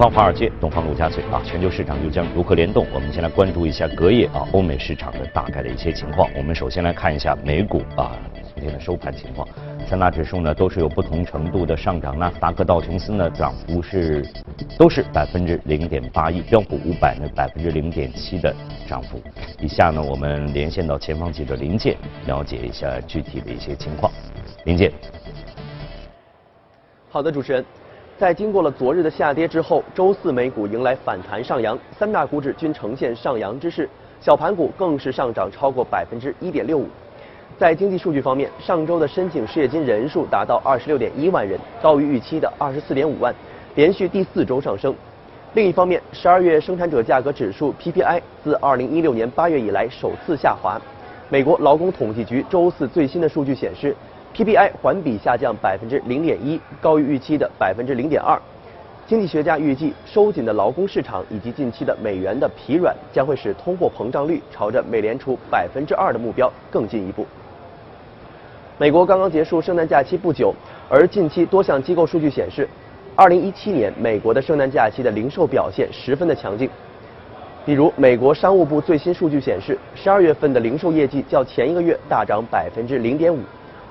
西方华尔街，东方陆家嘴啊，全球市场又将如何联动？我们先来关注一下隔夜啊欧美市场的大概的一些情况。我们首先来看一下美股啊今天的收盘情况，三大指数呢都是有不同程度的上涨，纳斯达克道琼斯呢涨幅是都是百分之零点八一，标普五百呢百分之零点七的涨幅。以下呢我们连线到前方记者林健，了解一下具体的一些情况。林健，好的，主持人。在经过了昨日的下跌之后，周四美股迎来反弹上扬，三大股指均呈现上扬之势，小盘股更是上涨超过百分之一点六五。在经济数据方面，上周的申请失业金人数达到二十六点一万人，高于预期的二十四点五万，连续第四周上升。另一方面，十二月生产者价格指数 PPI 自二零一六年八月以来首次下滑。美国劳工统计局周四最新的数据显示。PPI 环比下降百分之零点一，高于预期的百分之零点二。经济学家预计，收紧的劳工市场以及近期的美元的疲软，将会使通货膨胀率朝着美联储百分之二的目标更进一步。美国刚刚结束圣诞假期不久，而近期多项机构数据显示，二零一七年美国的圣诞假期的零售表现十分的强劲。比如，美国商务部最新数据显示，十二月份的零售业绩较前一个月大涨百分之零点五。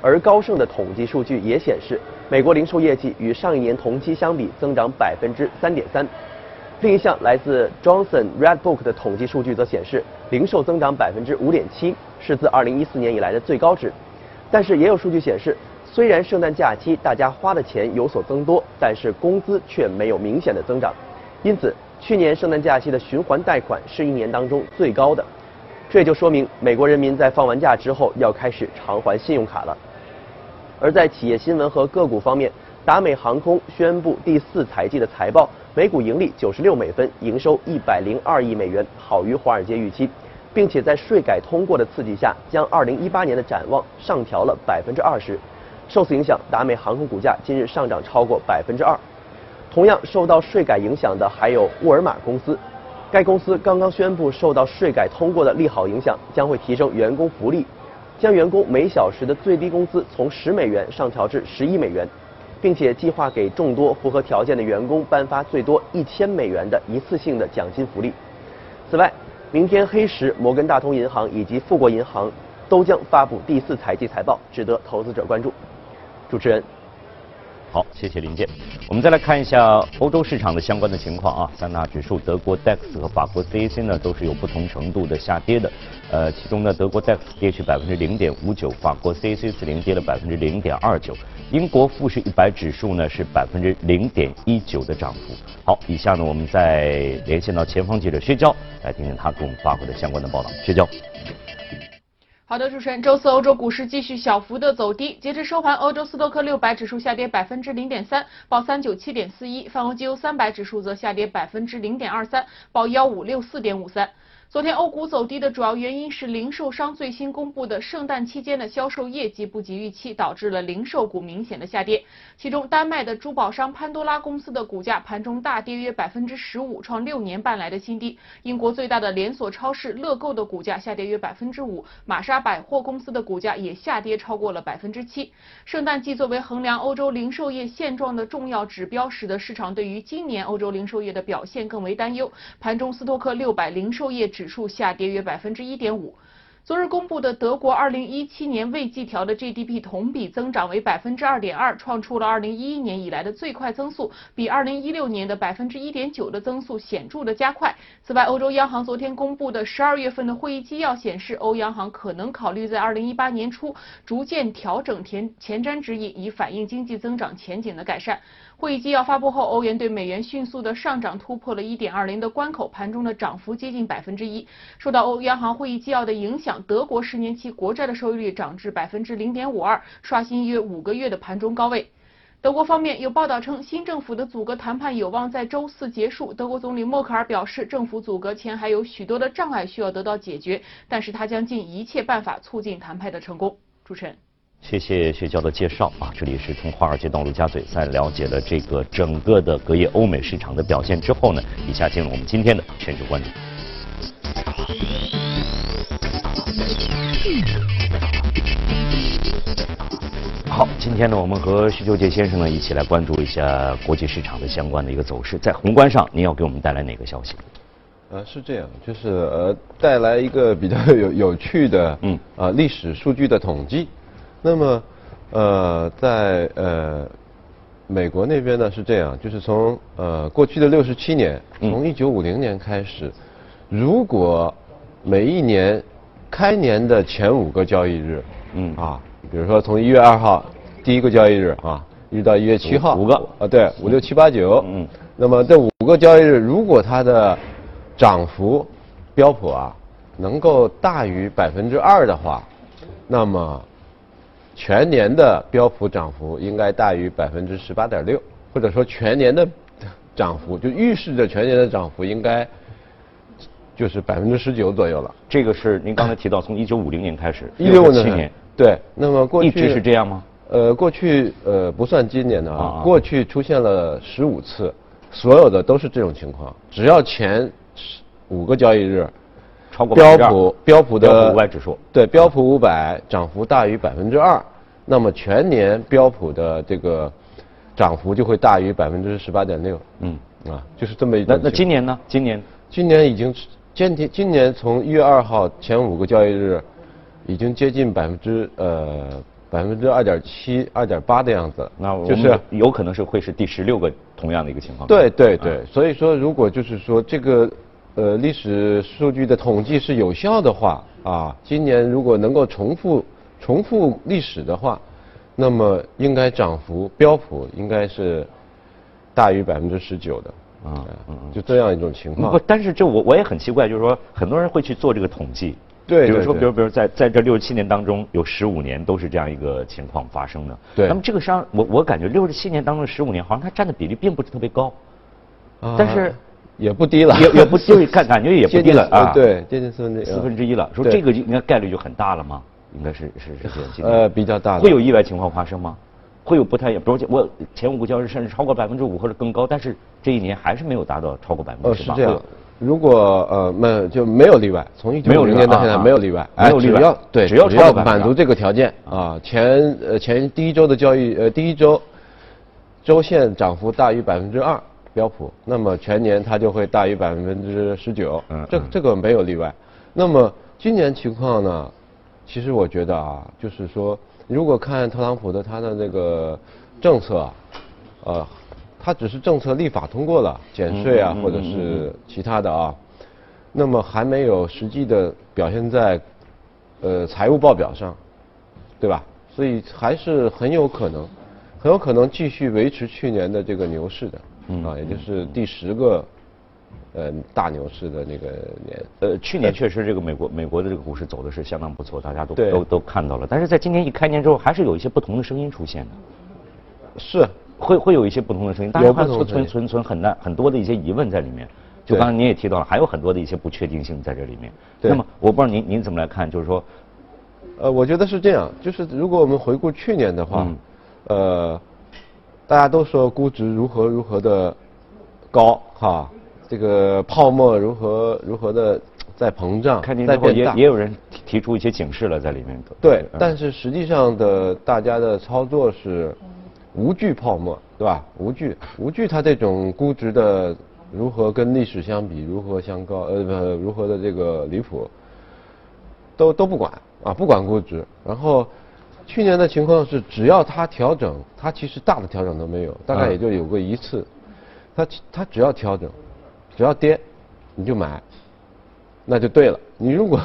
而高盛的统计数据也显示，美国零售业绩与上一年同期相比增长百分之三点三。另一项来自 Johnson Redbook 的统计数据则显示，零售增长百分之五点七，是自二零一四年以来的最高值。但是也有数据显示，虽然圣诞假期大家花的钱有所增多，但是工资却没有明显的增长。因此，去年圣诞假期的循环贷款是一年当中最高的。这也就说明，美国人民在放完假之后要开始偿还信用卡了。而在企业新闻和个股方面，达美航空宣布第四财季的财报，每股盈利九十六美分，营收一百零二亿美元，好于华尔街预期，并且在税改通过的刺激下，将二零一八年的展望上调了百分之二十。受此影响，达美航空股价今日上涨超过百分之二。同样受到税改影响的还有沃尔玛公司，该公司刚刚宣布受到税改通过的利好影响，将会提升员工福利。将员工每小时的最低工资从十美元上调至十一美元，并且计划给众多符合条件的员工颁发最多一千美元的一次性的奖金福利。此外，明天黑石、摩根大通银行以及富国银行都将发布第四财季财报，值得投资者关注。主持人。好，谢谢林健。我们再来看一下欧洲市场的相关的情况啊，三大指数，德国 DAX 和法国 CAC 呢都是有不同程度的下跌的。呃，其中呢，德国 DAX 跌去百分之零点五九，法国 CAC 四零跌了百分之零点二九，英国富时一百指数呢是百分之零点一九的涨幅。好，以下呢我们再连线到前方记者薛娇，来听听他给我们发回的相关的报道。薛娇。好的，主持人，周四欧洲股市继续小幅的走低，截至收盘，欧洲斯托克六百指数下跌百分之零点三，报三九七点四一；泛欧绩优三百指数则下跌百分之零点二三，报幺五六四点五三。昨天欧股走低的主要原因是零售商最新公布的圣诞期间的销售业绩不及预期，导致了零售股明显的下跌。其中，丹麦的珠宝商潘多拉公司的股价盘中大跌约百分之十五，创六年半来的新低。英国最大的连锁超市乐购的股价下跌约百分之五，玛莎百货公司的股价也下跌超过了百分之七。圣诞季作为衡量欧洲零售业现状的重要指标，使得市场对于今年欧洲零售业的表现更为担忧。盘中斯托克六百零售业。指数下跌约百分之一点五。昨日公布的德国二零一七年未季调的 GDP 同比增长为百分之二点二，创出了二零一一年以来的最快增速，比二零一六年的百分之一点九的增速显著的加快。此外，欧洲央行昨天公布的十二月份的会议纪要显示，欧央行可能考虑在二零一八年初逐渐调整前前瞻指引，以反映经济增长前景的改善。会议纪要发布后，欧元对美元迅速的上涨，突破了一点二零的关口，盘中的涨幅接近百分之一。受到欧央行会议纪要的影响，德国十年期国债的收益率涨至百分之零点五二，刷新约五个月的盘中高位。德国方面有报道称，新政府的阻隔谈判有望在周四结束。德国总理默克尔表示，政府阻隔前还有许多的障碍需要得到解决，但是他将尽一切办法促进谈判的成功。主持人。谢谢薛娇的介绍啊！这里是从华尔街到陆家嘴，在了解了这个整个的隔夜欧美市场的表现之后呢，以下进入我们今天的全球观点。好，今天呢，我们和徐秋杰先生呢一起来关注一下国际市场的相关的一个走势。在宏观上，您要给我们带来哪个消息？呃，是这样，就是呃，带来一个比较有有趣的，嗯，啊，历史数据的统计。那么，呃，在呃美国那边呢是这样，就是从呃过去的六十七年，从一九五零年开始，如果每一年开年的前五个交易日，嗯。啊。比如说，从一月二号第一个交易日啊，一直到一月七号，五个啊，对，五六七八九，嗯，那么这五个交易日，如果它的涨幅标普啊能够大于百分之二的话，那么全年的标普涨幅应该大于百分之十八点六，或者说全年的涨幅就预示着全年的涨幅应该就是百分之十九左右了。这个是您刚才提到，从一九五零年开始，一六七年。对，那么过去一直是这样吗？呃，过去呃不算今年的啊，过去出现了十五次，所有的都是这种情况。只要前五个交易日超过标普标普的五百指数，对标普五百涨幅大于百分之二，那么全年标普的这个涨幅就会大于百分之十八点六。嗯，啊，就是这么一。那那今年呢？今年今年已经今天今年从一月二号前五个交易日。已经接近百分之呃百分之二点七、二点八的样子，那就是有可能是会是第十六个同样的一个情况。对对对，所以说如果就是说这个呃历史数据的统计是有效的话啊，今年如果能够重复重复历史的话，那么应该涨幅标普应该是大于百分之十九的啊，就这样一种情况。不，但是这我我也很奇怪，就是说很多人会去做这个统计。对，比如说，比如，比如在在这六十七年当中，有十五年都是这样一个情况发生的。对。那么这个商，我我感觉六十七年当中十五年，好像它占的比例并不是特别高，啊但是也不低了，也也不低，感感觉也不低了啊。对，接近四分之一。四分之一了，说这个应该概率就很大了吗？应该是是是这样。呃，比较大。会有意外情况发生吗？会有不太，比如我前五个交易日甚至超过百分之五或者更高，但是这一年还是没有达到超过百分之十八。是这样。如果呃没就没有例外，从一九五零年到现在没有例外，没有例外，对，只要只要满足这个条件啊，前呃前第一周的交易呃第一周周线涨幅大于百分之二标普，那么全年它就会大于百分之十九，这这个没有例外。那么今年情况呢？其实我觉得啊，就是说如果看特朗普的他的那个政策，呃。他只是政策立法通过了，减税啊，或者是其他的啊，那么还没有实际的表现在呃财务报表上，对吧？所以还是很有可能，很有可能继续维持去年的这个牛市的，啊，也就是第十个呃大牛市的那个年。呃，去年确实这个美国美国的这个股市走的是相当不错，大家都都都看到了。但是在今年一开年之后，还是有一些不同的声音出现的。是。会会有一些不同的声音，当然还存存存存很难很多的一些疑问在里面。就刚才您也提到了，还有很多的一些不确定性在这里面。那么我不知道您您怎么来看，就是说，呃，我觉得是这样，就是如果我们回顾去年的话，呃，大家都说估值如何如何的高哈，这个泡沫如何如何的在膨胀，在变大，也也有人提出一些警示了在里面。对，但是实际上的大家的操作是。无惧泡沫，对吧？无惧，无惧它这种估值的如何跟历史相比，如何相高，呃，不，如何的这个离谱，都都不管啊，不管估值。然后去年的情况是，只要它调整，它其实大的调整都没有，大概也就有过一次。它它只要调整，只要跌，你就买，那就对了。你如果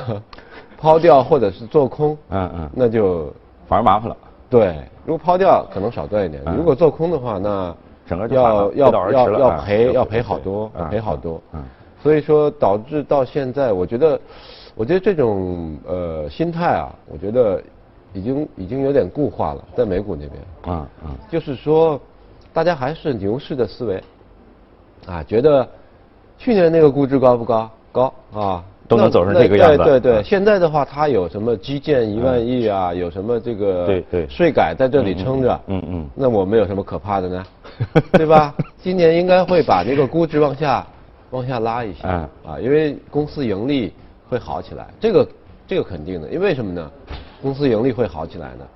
抛掉或者是做空，嗯嗯，那就反而麻烦了。对，如果抛掉可能少赚一点，如果做空的话，那整个要要要要赔要赔好多，赔好多。嗯，所以说导致到现在，我觉得，我觉得这种呃心态啊，我觉得已经已经有点固化了，在美股那边。啊啊，就是说，大家还是牛市的思维，啊，觉得去年那个估值高不高？高啊。都能走成这个样子。对对对，现在的话，它有什么基建一万亿啊？有什么这个对对税改在这里撑着？嗯嗯。那我们有什么可怕的呢？对吧？今年应该会把这个估值往下往下拉一下啊，因为公司盈利会好起来，这个这个肯定的。因为什么呢？公司盈利会好起来呢？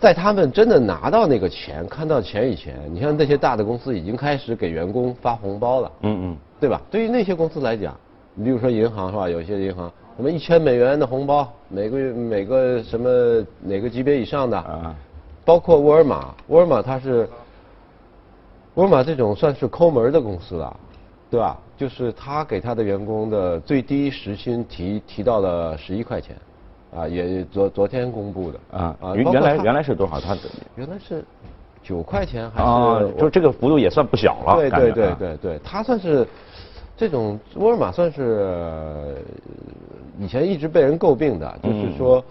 在他们真的拿到那个钱、看到钱以前，你像那些大的公司已经开始给员工发红包了，嗯嗯，对吧？对于那些公司来讲，你比如说银行是吧？有些银行什么一千美元的红包，每个月每个什么哪个级别以上的啊，包括沃尔玛，沃尔玛它是沃尔玛这种算是抠门的公司了，对吧？就是他给他的员工的最低时薪提提到了十一块钱，啊，也昨昨天公布的啊啊，原来原来是多少？它原来是九块钱还是？就这个幅度也算不小了。对对对对对，它算是这种沃尔玛算是以前一直被人诟病的，就是说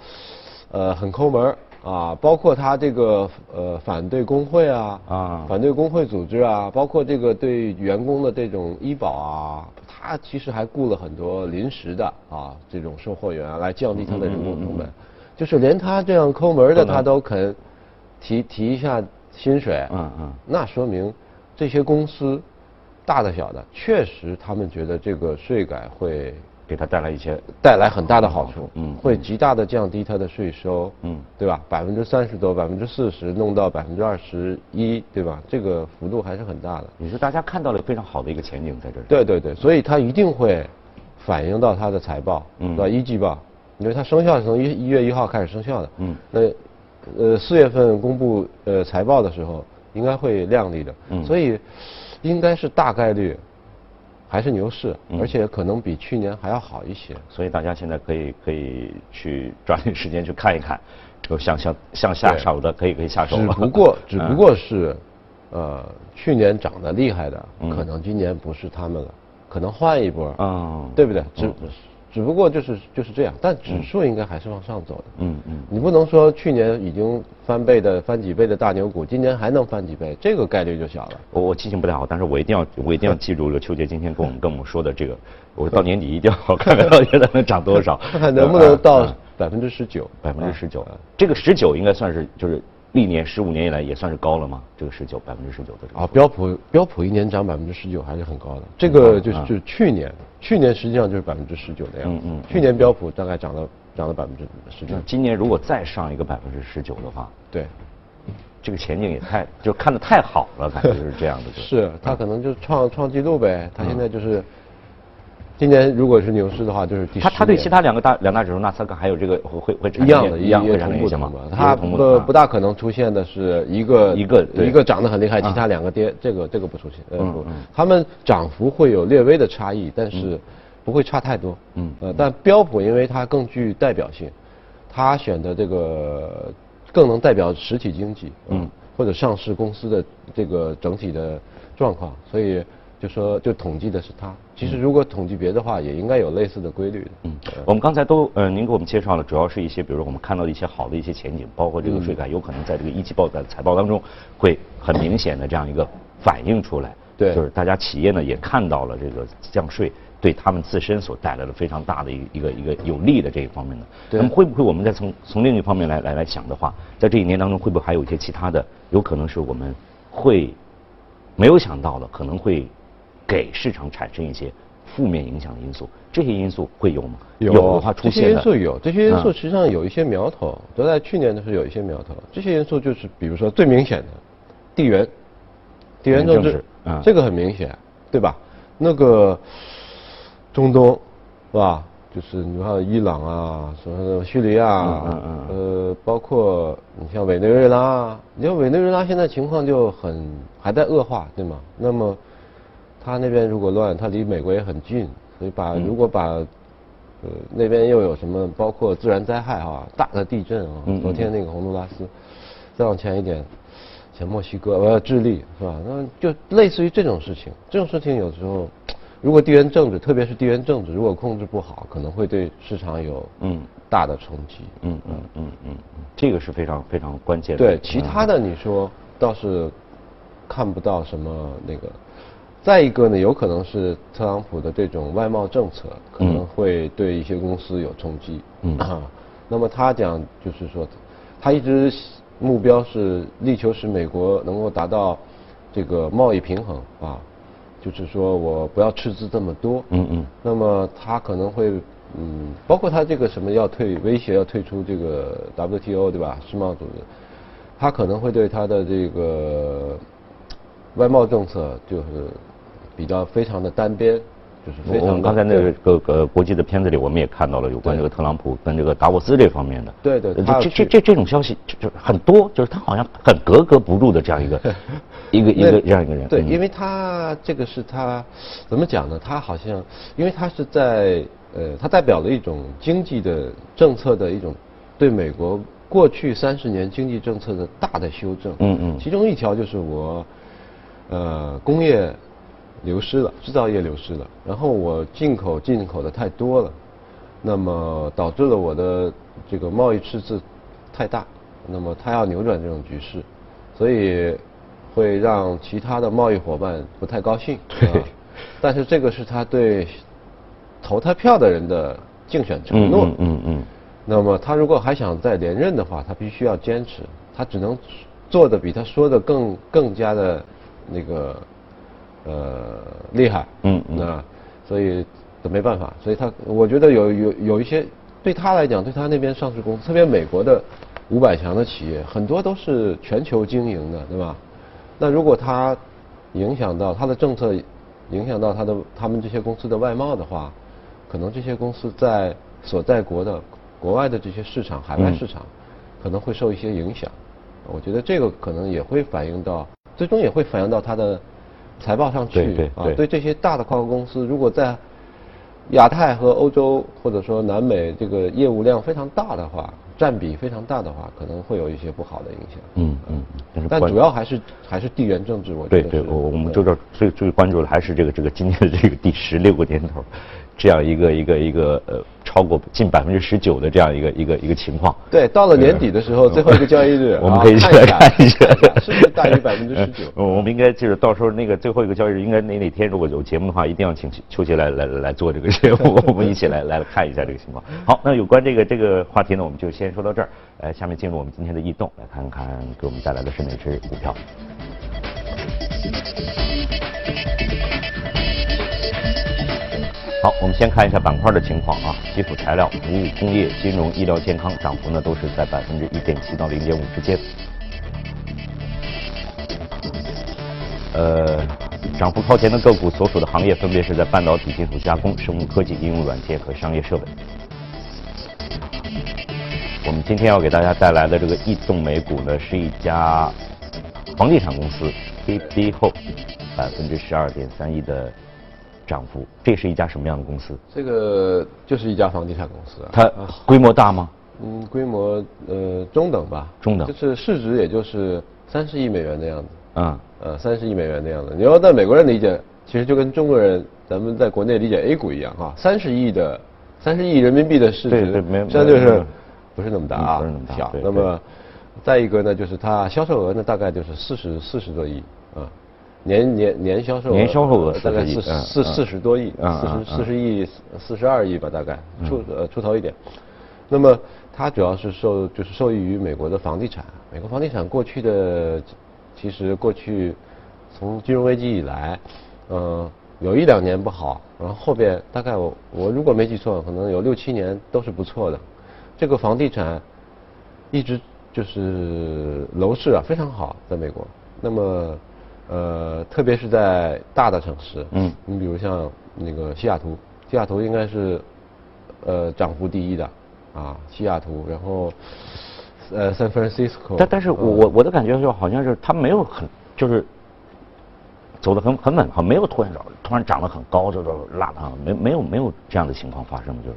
呃很抠门啊，包括他这个呃反对工会啊，啊，反对工会组织啊，包括这个对员工的这种医保啊，他其实还雇了很多临时的啊这种售货员来降低他的人工成本，就是连他这样抠门的他都肯提提一下薪水，嗯嗯，那说明这些公司大的小的确实他们觉得这个税改会。给他带来一些带来很大的好处，嗯，会极大的降低他的税收，嗯，对吧？百分之三十多，百分之四十，弄到百分之二十一，对吧？这个幅度还是很大的。你说大家看到了非常好的一个前景在这里。对对对，所以它一定会反映到它的财报，嗯，对吧？一季报，因为它生效是从一一月一号开始生效的，嗯，那呃四月份公布呃财报的时候应该会亮丽的，嗯，所以应该是大概率。还是牛市，而且可能比去年还要好一些，所以大家现在可以可以去抓紧时间去看一看，就向向向下手的可以可以下手了。只不过只不过是，呃，去年涨得厉害的，可能今年不是他们了，可能换一波，嗯，对不对？只只不过就是就是这样，但指数应该还是往上走的。嗯嗯，你不能说去年已经翻倍的翻几倍的大牛股，今年还能翻几倍，这个概率就小了。我我记性不太好，但是我一定要我一定要记住了秋杰今天跟我们跟我们说的这个，我到年底一定要看看到底它能涨多少，看看能不能到百分之十九，百分之十九。这个十九应该算是就是。历年十五年以来也算是高了吗？这个十九百分之十九的这个啊，标普标普一年涨百分之十九还是很高的。这个就是就是去年，去年实际上就是百分之十九的样子。嗯嗯。去年标普大概涨了涨了百分之十九。今年如果再上一个百分之十九的话，对，这个前景也太就看的太好了，感觉就是这样的。是他可能就创创纪录呗，他现在就是。今年如果是牛市的话，就是第他他对其他两个大两大指数纳斯达克还有这个会会会一样的，一样会同步吗？它不不大可能出现的是一个一个一个涨得很厉害，其他两个跌，这个这个不出现。嗯嗯，他们涨幅会有略微的差异，但是不会差太多。嗯呃，但标普因为它更具代表性，它选的这个更能代表实体经济，嗯，或者上市公司的这个整体的状况，所以。就说就统计的是它，其实如果统计别的话，也应该有类似的规律的。嗯，我们刚才都呃，您给我们介绍了，主要是一些，比如说我们看到的一些好的一些前景，包括这个税改有可能在这个一季报的财报当中会很明显的这样一个反映出来。对，就是大家企业呢也看到了这个降税对他们自身所带来的非常大的一一个一个有利的这一方面的。对。那么会不会我们再从从另一方面来来来想的话，在这一年当中会不会还有一些其他的，有可能是我们会没有想到的，可能会。给市场产生一些负面影响的因素，这些因素会有吗？有的话出现这些因素有，这些因素实际上有一些苗头，都在去年的时候有一些苗头。这些因素就是，比如说最明显的地缘，地缘政治，这个很明显，对吧？那个中东，是吧？就是你看伊朗啊，什么叙利亚，嗯嗯，呃，包括你像委内瑞拉，你像委内瑞拉现在情况就很还在恶化，对吗？那么。他那边如果乱，他离美国也很近，所以把如果把呃那边又有什么，包括自然灾害啊，大的地震啊，昨天那个洪都拉斯，再往前一点，像墨西哥呃智利是吧？那就类似于这种事情，这种事情有时候，如果地缘政治，特别是地缘政治，如果控制不好，可能会对市场有嗯大的冲击。嗯嗯嗯嗯，这个是非常非常关键的。对，其他的你说倒是看不到什么那个。再一个呢，有可能是特朗普的这种外贸政策可能会对一些公司有冲击。嗯啊，那么他讲就是说，他一直目标是力求使美国能够达到这个贸易平衡啊，就是说我不要赤字这么多。嗯嗯。那么他可能会嗯，包括他这个什么要退威胁要退出这个 WTO 对吧？世贸组织，他可能会对他的这个外贸政策就是比较非常的单边，就是非常。我们刚才那个个个国际的片子里，我们也看到了有关这个特朗普跟这个达沃斯这方面的。对对，这这这这种消息就很多，就是他好像很格格不入的这样一个 一个一个这样一个人。对，因为他这个是他怎么讲呢？他好像因为他是在呃，他代表了一种经济的政策的一种对美国过去三十年经济政策的大的修正。嗯嗯。其中一条就是我。呃，工业流失了，制造业流失了，然后我进口进口的太多了，那么导致了我的这个贸易赤字太大，那么他要扭转这种局势，所以会让其他的贸易伙伴不太高兴。对，但是这个是他对投他票的人的竞选承诺。嗯嗯嗯。那么他如果还想再连任的话，他必须要坚持，他只能做的比他说的更更加的。那个呃厉害，嗯，那所以都没办法，所以他我觉得有有有一些对他来讲，对他那边上市公司，特别美国的五百强的企业，很多都是全球经营的，对吧？那如果他影响到他的政策，影响到他的他们这些公司的外贸的话，可能这些公司在所在国的国外的这些市场，海外市场可能会受一些影响。我觉得这个可能也会反映到。最终也会反映到它的财报上去啊。对这些大的跨国公司，如果在亚太和欧洲或者说南美这个业务量非常大的话，占比非常大的话，可能会有一些不好的影响。嗯嗯。但主要还是还是地缘政治，我觉得。对对，我我们就这最最关注的还是这个这个今年的这个第十六个年头，这样一个一个一个呃。超过近百分之十九的这样一个一个一个情况。对，到了年底的时候，最后一个交易日，我们可以一起来看一下，是不是大于百分之十九？我们应该就是到时候那个最后一个交易日，应该哪哪天如果有节目的话，一定要请邱杰来来来做这个节目，我们一起来来看一下这个情况。好，那有关这个这个话题呢，我们就先说到这儿。呃，下面进入我们今天的异动，来看看给我们带来的是哪只股票。好，我们先看一下板块的情况啊，基础材料、服务、工业、金融、医疗健康涨幅呢都是在百分之一点七到零点五之间。呃，涨幅靠前的个股所属的行业分别是在半导体、金属加工、生物科技、应用软件和商业设备。我们今天要给大家带来的这个异动美股呢，是一家房地产公司 KB Home 百分之十二点三一的。涨幅，这是一家什么样的公司？这个就是一家房地产公司。它规模大吗？嗯，规模呃中等吧。中等。就是市值也就是三十亿美元的样子。啊。呃，三十亿美元的样子。你要在美国人理解，其实就跟中国人咱们在国内理解 A 股一样哈，三十亿的三十亿人民币的市值，对对，没有，相对是不是那么大啊？不是那么大。小。那么再一个呢，就是它销售额呢大概就是四十四十多亿啊。年年年销售年销售额大概四四四十多亿，四十四十亿四十二亿吧，大概出呃出头一点。那么它主要是受就是受益于美国的房地产。美国房地产过去的其实过去从金融危机以来，呃有一两年不好，然后后边大概我我如果没记错，可能有六七年都是不错的。这个房地产一直就是楼市啊非常好，在美国。那么呃，特别是在大的城市，嗯，你比如像那个西雅图，西雅图应该是呃涨幅第一的啊，西雅图，然后呃，San Francisco。但但是我我我的感觉就好像是它没有很就是走得很很稳，哈，没有突然涨，突然涨得很高，这都拉的，没没有没有这样的情况发生，就是。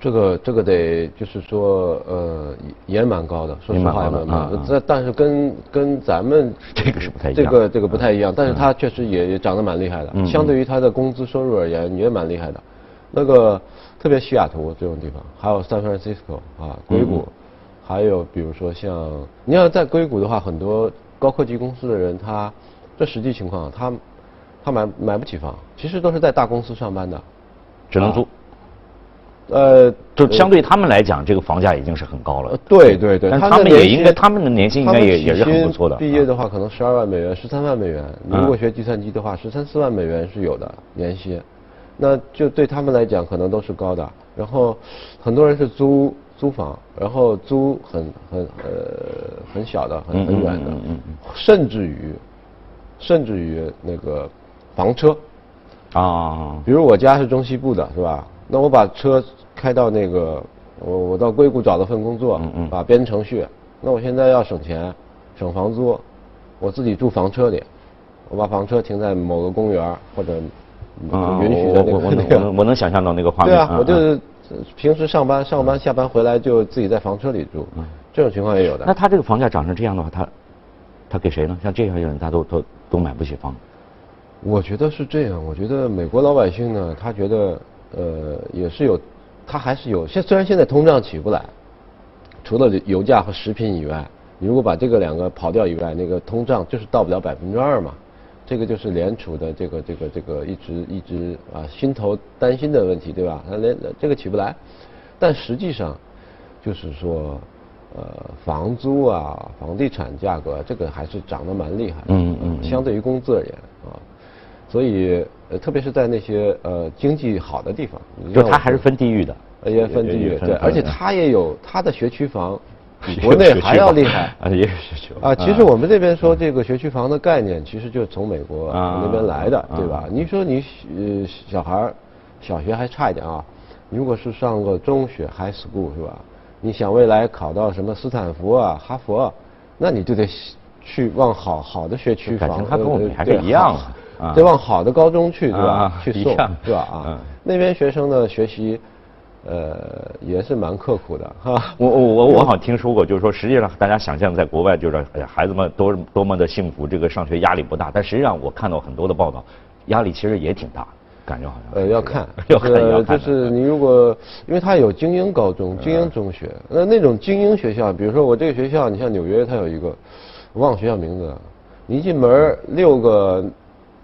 这个这个得就是说，呃，也蛮高的，说实话蛮高的。这但是跟跟咱们 这个是不太一样，这个这个不太一样。但是他确实也也涨得蛮厉害的，相对于他的工资收入而言也蛮厉害的。那个特别西雅图这种地方，还有 San Francisco 啊，硅谷，还有比如说像你要在硅谷的话，很多高科技公司的人，他这实际情况，他他买买不起房，其实都是在大公司上班的，只能租。呃，就相对他们来讲，这个房价已经是很高了。对对对，但他们也应该，他们的年薪应该也也是很不错的。毕业的话，可能十二万美元、十三万美元。你如果学计算机的话，十三四万美元是有的年薪。那就对他们来讲，可能都是高的。然后很多人是租租房，然后租很很呃很小的、很很远的甚至于甚至于那个房车，啊，比如我家是中西部的，是吧？那我把车开到那个，我我到硅谷找了份工作，嗯嗯把编程序。那我现在要省钱，省房租，我自己住房车里，我把房车停在某个公园或者啊允许的那我我我 能个那个我能我能想象到那个画面。对啊，嗯我就是平时上班上班下班回来就自己在房车里住，这种情况也有的。那他这个房价涨成这样的话，他他给谁呢？像这样的人，他都都都买不起房。我觉得是这样，我觉得美国老百姓呢，他觉得呃也是有，它还是有。现虽然现在通胀起不来，除了油价和食品以外，你如果把这个两个刨掉以外，那个通胀就是到不了百分之二嘛。这个就是联储的这个这个这个一直一直啊心头担心的问题，对吧？它连这个起不来，但实际上就是说，呃，房租啊、房地产价格这个还是涨得蛮厉害的，嗯嗯嗯相对于工资而言啊，所以呃，特别是在那些呃经济好的地方，就它还是分地域的。呃也分地域，对，而且它也有它的学区房，比国内还要厉害啊，也有学区房啊。其实我们这边说这个学区房的概念，其实就是从美国啊那边来的，啊对吧？你说你呃小孩儿小学还差一点啊，如果是上个中学 high school 是吧？你想未来考到什么斯坦福啊、哈佛啊，那你就得去往好好的学区房，感情他跟我们呃还是一样的啊得往好的高中去，对吧啊？去送一样，是吧？啊嗯，那边学生的学习，呃，也是蛮刻苦的哈。我我我我好像听说过，就是说实际上大家想象在国外就是哎呀孩子们多多么的幸福，这个上学压力不大，但实际上我看到很多的报道，压力其实也挺大，感觉好像呃，要看，要看呃要看，就是你如果，因为他有精英高中、精英中学，那那种精英学校，比如说我这个学校，你像纽约，它有一个，我忘了学校名字一进门六个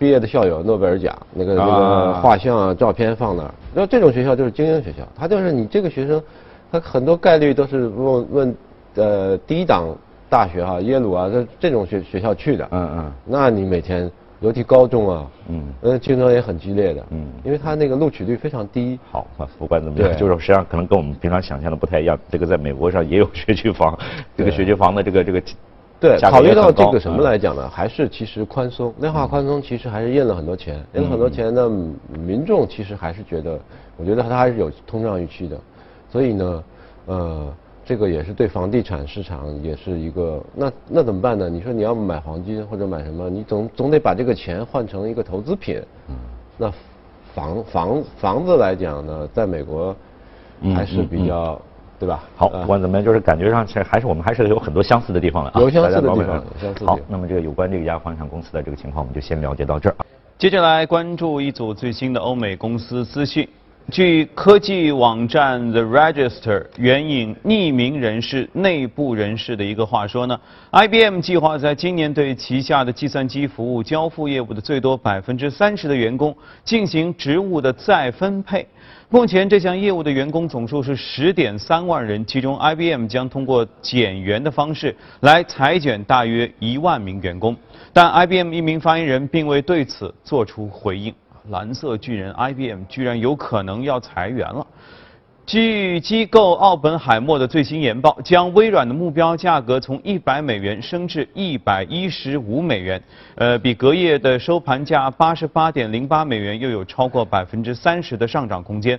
毕业的校友，诺贝尔奖，那个那个啊。画像啊、照片放那儿，然后这种学校就是精英学校，他就是你这个学生，他很多概率都是问问呃第一档大学哈、耶鲁啊这这种学学校去的，嗯嗯。那你每天，尤其高中啊，嗯。呃，竞争也很激烈的，嗯。因为他那个录取率非常低。好，那不管怎么样，就是实际上可能跟我们平常想象的不太一样。这个在美国上也有学区房，这个学区房的这个这个对，考虑到这个什么嗯。来讲呢？还是其实宽松，量化宽松其实还是印了很多钱，印了很多钱呢，民众其实还是觉得，我觉得它还是有通胀预期的，所以呢，呃，这个也是对房地产市场也是一个，那那怎么办呢？你说你要买黄金或者买什么，你总总得把这个钱换成一个投资品，那房房房子来讲呢，在美国嗯还是嗯比较，对吧？好，呃不管怎么样，就是感觉上其实还是我们还是有很多相似的地方的啊。有相似的地方好那么这个有关这个亚房产公司的这个情况，我们就先了解到这儿啊。接下来关注一组最新的欧美公司资讯。据科技网站 The Register 援引匿名人士、内部人士的一个话说呢，IBM 计划在今年对旗下的计算机服务交付业务的最多百分之三十的员工进行职务的再分配。目前这项业务的员工总数是十点三万人，其中 IBM 将通过减员的方式来裁减大约一万名员工，但 IBM 一名发言人并未对此做出回应。蓝色巨人 IBM 居然有可能要裁员了。据机构奥本海默的最新研报，将微软的目标价格从一百美元升至一百一十五美元，呃，比隔夜的收盘价八十八点零八美元又有超过百分之三十的上涨空间。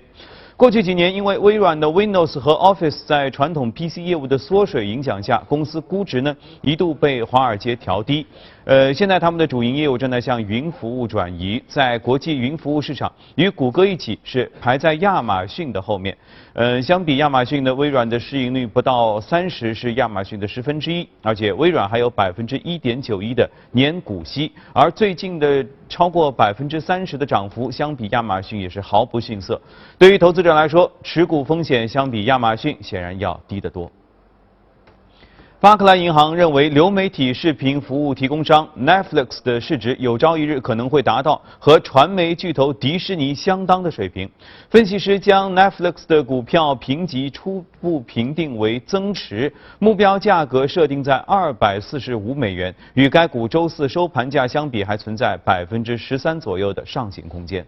过去几年，因为微软的 Windows 和 Office 在传统 PC 业务的缩水影响下，公司估值呢一度被华尔街调低。呃，现在他们的主营业务正在向云服务转移，在国际云服务市场，与谷歌一起是排在亚马逊的后面。呃，相比亚马逊呢，微软的市盈率不到三十，是亚马逊的十分之一，而且微软还有百分之一点九一的年股息，而最近的超过百分之三十的涨幅，相比亚马逊也是毫不逊色。对于投资者来说，持股风险相比亚马逊显然要低得多。巴克莱银行认为，流媒体视频服务提供商 Netflix 的市值有朝一日可能会达到和传媒巨头迪士尼相当的水平。分析师将 Netflix 的股票评级初步评定为增持，目标价格设定在二百四十五美元，与该股周四收盘价相比，还存在百分之十三左右的上行空间。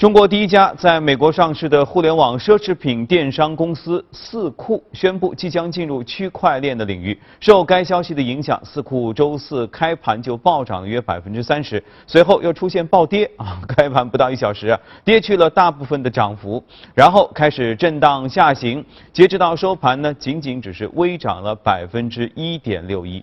中国第一家在美国上市的互联网奢侈品电商公司四库宣布即将进入区块链的领域。受该消息的影响，四库周四开盘就暴涨了约百分之三十，随后又出现暴跌啊，开盘不到一小时啊，跌去了大部分的涨幅，然后开始震荡下行，截止到收盘呢，仅仅只是微涨了百分之一点六一。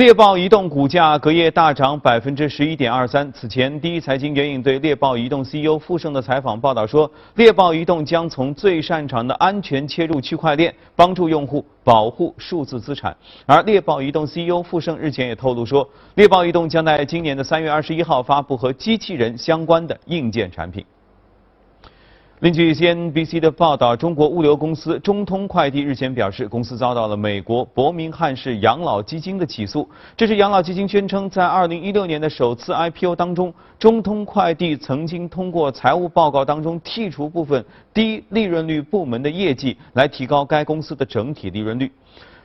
猎豹移动股价隔夜大涨百分之十一点二三。此前，第一财经援引对猎豹移动 CEO 傅盛的采访报道说，猎豹移动将从最擅长的安全切入区块链，帮助用户保护数字资产。而猎豹移动 CEO 傅盛日前也透露说，猎豹移动将在今年的三月二十一号发布和机器人相关的硬件产品。另据 CNBC 的报道，中国物流公司中通快递日前表示，公司遭到了美国伯明翰市养老基金的起诉。这是养老基金宣称，在2016年的首次 IPO 当中，中通快递曾经通过财务报告当中剔除部分低利润率部门的业绩，来提高该公司的整体利润率。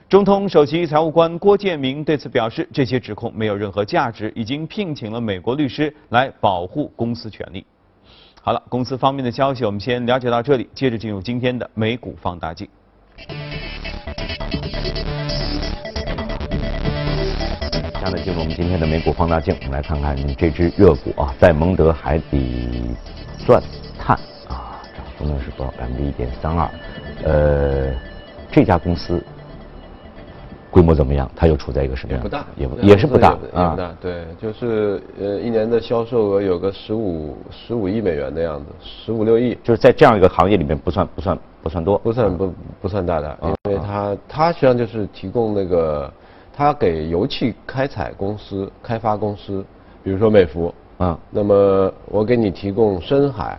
中通首席财务官郭建明对此表示，这些指控没有任何价值，已经聘请了美国律师来保护公司权利。好了，公司方面的消息我们先了解到这里，接着进入今天的美股放大镜。下面进入我们今天的美股放大镜，我们来看看这只热股啊，在蒙德海底钻探啊，涨幅呢是多少？百分之一点三二。呃，这家公司。规模怎么样？它又处在一个什么样？不大，也不也是不大啊。不大，对，就是呃，一年的销售额有个十五十五亿美元的样子，十五六亿，就是在这样一个行业里面不算不算不算多，不算不不算大的，因为它它实际上就是提供那个，它给油气开采公司、开发公司，比如说美孚，啊，那么我给你提供深海、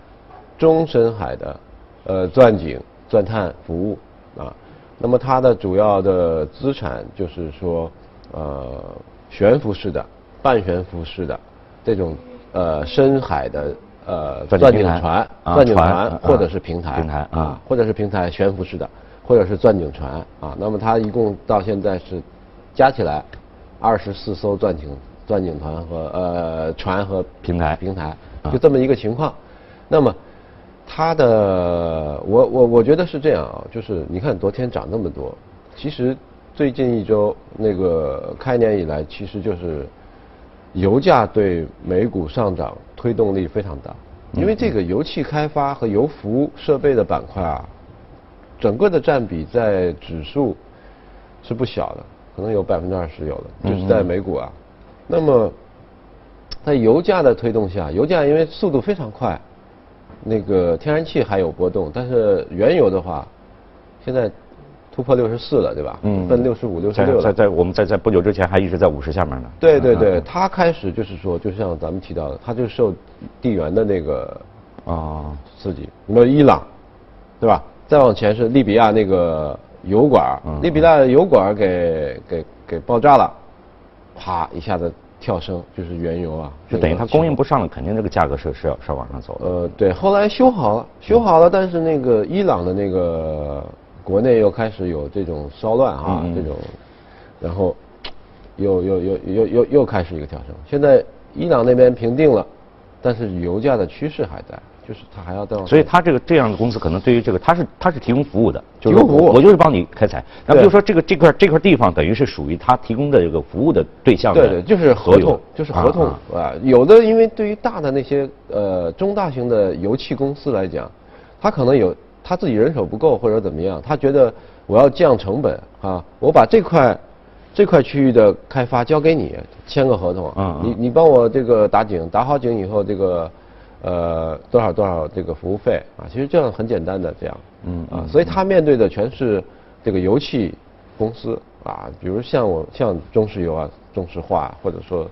中深海的呃钻井、钻探服务啊。那么它的主要的资产就是说，呃，悬浮式的、半悬浮式的这种呃深海的呃钻井船、钻井船或者是平台平台啊，或者是平台悬浮式的，或者是钻井船啊。那么它一共到现在是加起来二十四艘钻井钻井船和呃船和平台平台，就这么一个情况。那么。它的，我我我觉得是这样啊，就是你看昨天涨那么多，其实最近一周那个开年以来，其实就是油价对美股上涨推动力非常大，因为这个油气开发和油服设备的板块啊，整个的占比在指数是不小的，可能有百分之二十有的，就是在美股啊。那么在油价的推动下，油价因为速度非常快。那个天然气还有波动，但是原油的话，现在突破六十四了，对吧？嗯。奔六十五、六十六了。在在我们在在不久之前还一直在五十下面呢。对对对，它开始就是说，就像咱们提到的，它就受地缘的那个啊刺激。你说伊朗，对吧？再往前是利比亚那个油管，利比亚油管给给给爆炸了，啪一下子。跳升就是原油啊，就等于它供应不上了，肯定这个价格是是要是要往上走的。呃，对，后来修好了，修好了，但是那个伊朗的那个国内又开始有这种骚乱啊，这种，然后又又又又又又开始一个跳升。现在伊朗那边平定了，但是油价的趋势还在。就是他还要再往，所以他这个这样的公司可能对于这个他是他是提供服务的，就是服务，我就是帮你开采。那比如说这个这块这块地方等于是属于他提供的这个服务的对象，对对，就是合同，就是合同啊。有的因为对于大的那些呃中大型的油气公司来讲，他可能有他自己人手不够或者怎么样，他觉得我要降成本啊，我把这块这块区域的开发交给你，签个合同，嗯，你你帮我这个打井，打好井以后这个。呃，多少多少这个服务费啊？其实这样很简单的这样，嗯啊，所以他面对的全是这个油气公司啊，比如像我像中石油啊、中石化或者说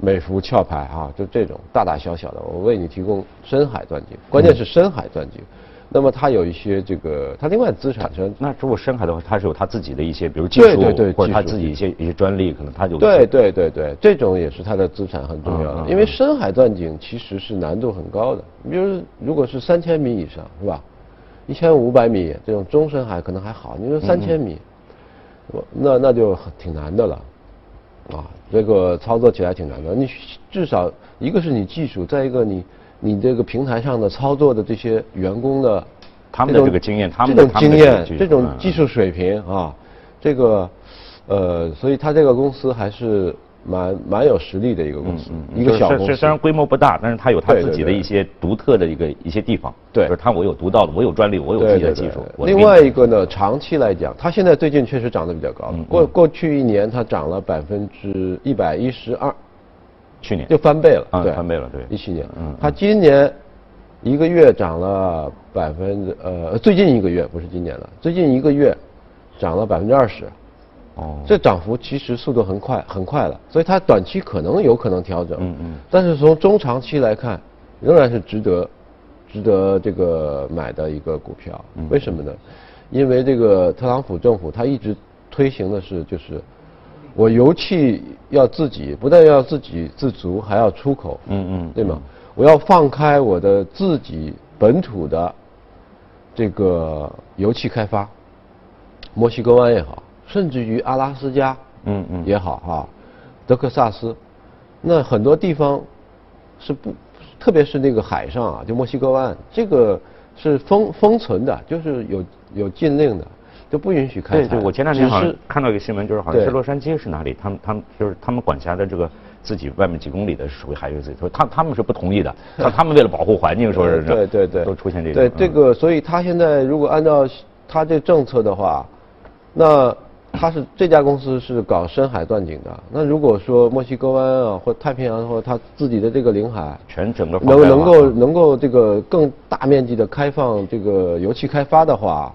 美孚壳牌啊，就这种大大小小的，我为你提供深海钻井，关键是深海钻井。那么它有一些这个，它另外资产上，那如果深海的话，它是有它自己的一些，比如技术，对对对，或者它自己一些一些专利，可能它就对对对对，这种也是它的资产很重要的。因为深海钻井其实是难度很高的，你比如如果是三千米以上，是吧？一千五百米这种中深海可能还好，你说三千米，那那就挺难的了。啊，这个操作起来挺难的。你至少一个是你技术，再一个你你这个平台上的操作的这些员工的他们的这个经验，他们的这种经验，这种嗯技术水平啊，这个呃，所以他这个公司还是蛮蛮有实力的一个公司，一个小公司。虽然规模不大，但是它有它自己的一些独特的一个一些地方。对就是它我有独到的，我有专利，我有自己的技术。另外一个呢，长期来讲，它现在最近确实涨得比较高。过过去一年它涨了百分之一百一十二，去年就翻倍了。对，啊翻倍了对一七年，嗯嗯它今年一个月涨了百分之呃，最近一个月不是今年了，最近一个月涨了百分之二十。哦，这涨幅其实速度很快，很快了，所以它短期可能有可能调整，嗯嗯但是从中长期来看，仍然是值得，值得这个买的一个股票。嗯为什么呢？因为这个特朗普政府他一直推行的是，就是我油气要自己，不但要自给自足，还要出口，嗯嗯对吗？我要放开我的自己本土的这个油气开发，墨西哥湾也好，甚至于阿拉斯加，嗯嗯。也好哈，德克萨斯，那很多地方是不，特别是那个海上啊，就墨西哥湾，这个是封封存的，就是有有禁令的，就不允许开采。对对，我前两天好像是看到一个新闻，就是好像是洛杉矶是哪里，他们他们就是他们管辖的这个自己外面几公里的属于海域自己，说他他们是不同意的，他他们为了保护环境，说是对对对，都出现这个对嗯这个，所以他现在如果按照他这政策的话，那他是这家公司是搞深海钻井的。那如果说墨西哥湾啊，或太平洋或他自己的这个领海，全整个能能够能够这个更大面积的开放这个油气开发的话，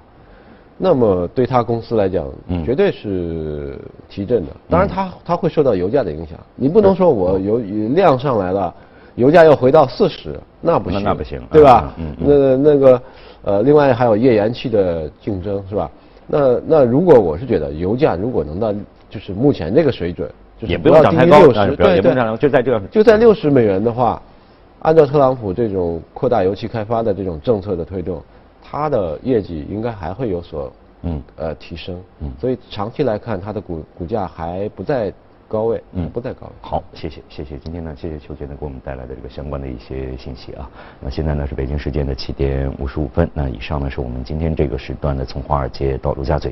那么对他公司来讲，嗯绝对是提振的。当然它，它会受到油价的影响。你不能说我油量上来了，油价又回到四十，那不行，那那不行对吧？那那个呃，另外还有页岩气的竞争，是吧？那那如果我是觉得油价如果能到就是目前这个水准，就是也不要低于六十，对就在这个就在六十美元的话，按照特朗普这种扩大油气开发的这种政策的推动，它的业绩应该还会有所嗯呃提升。嗯所以长期来看，它的股股价还不在高位，嗯不在高位。好，谢谢谢谢，今天呢，谢谢邱杰呢给我们带来的这个相关的一些信息啊。那现在呢是北京时间的七点五十五分，那以上呢是我们今天这个时段的从华尔街到陆家嘴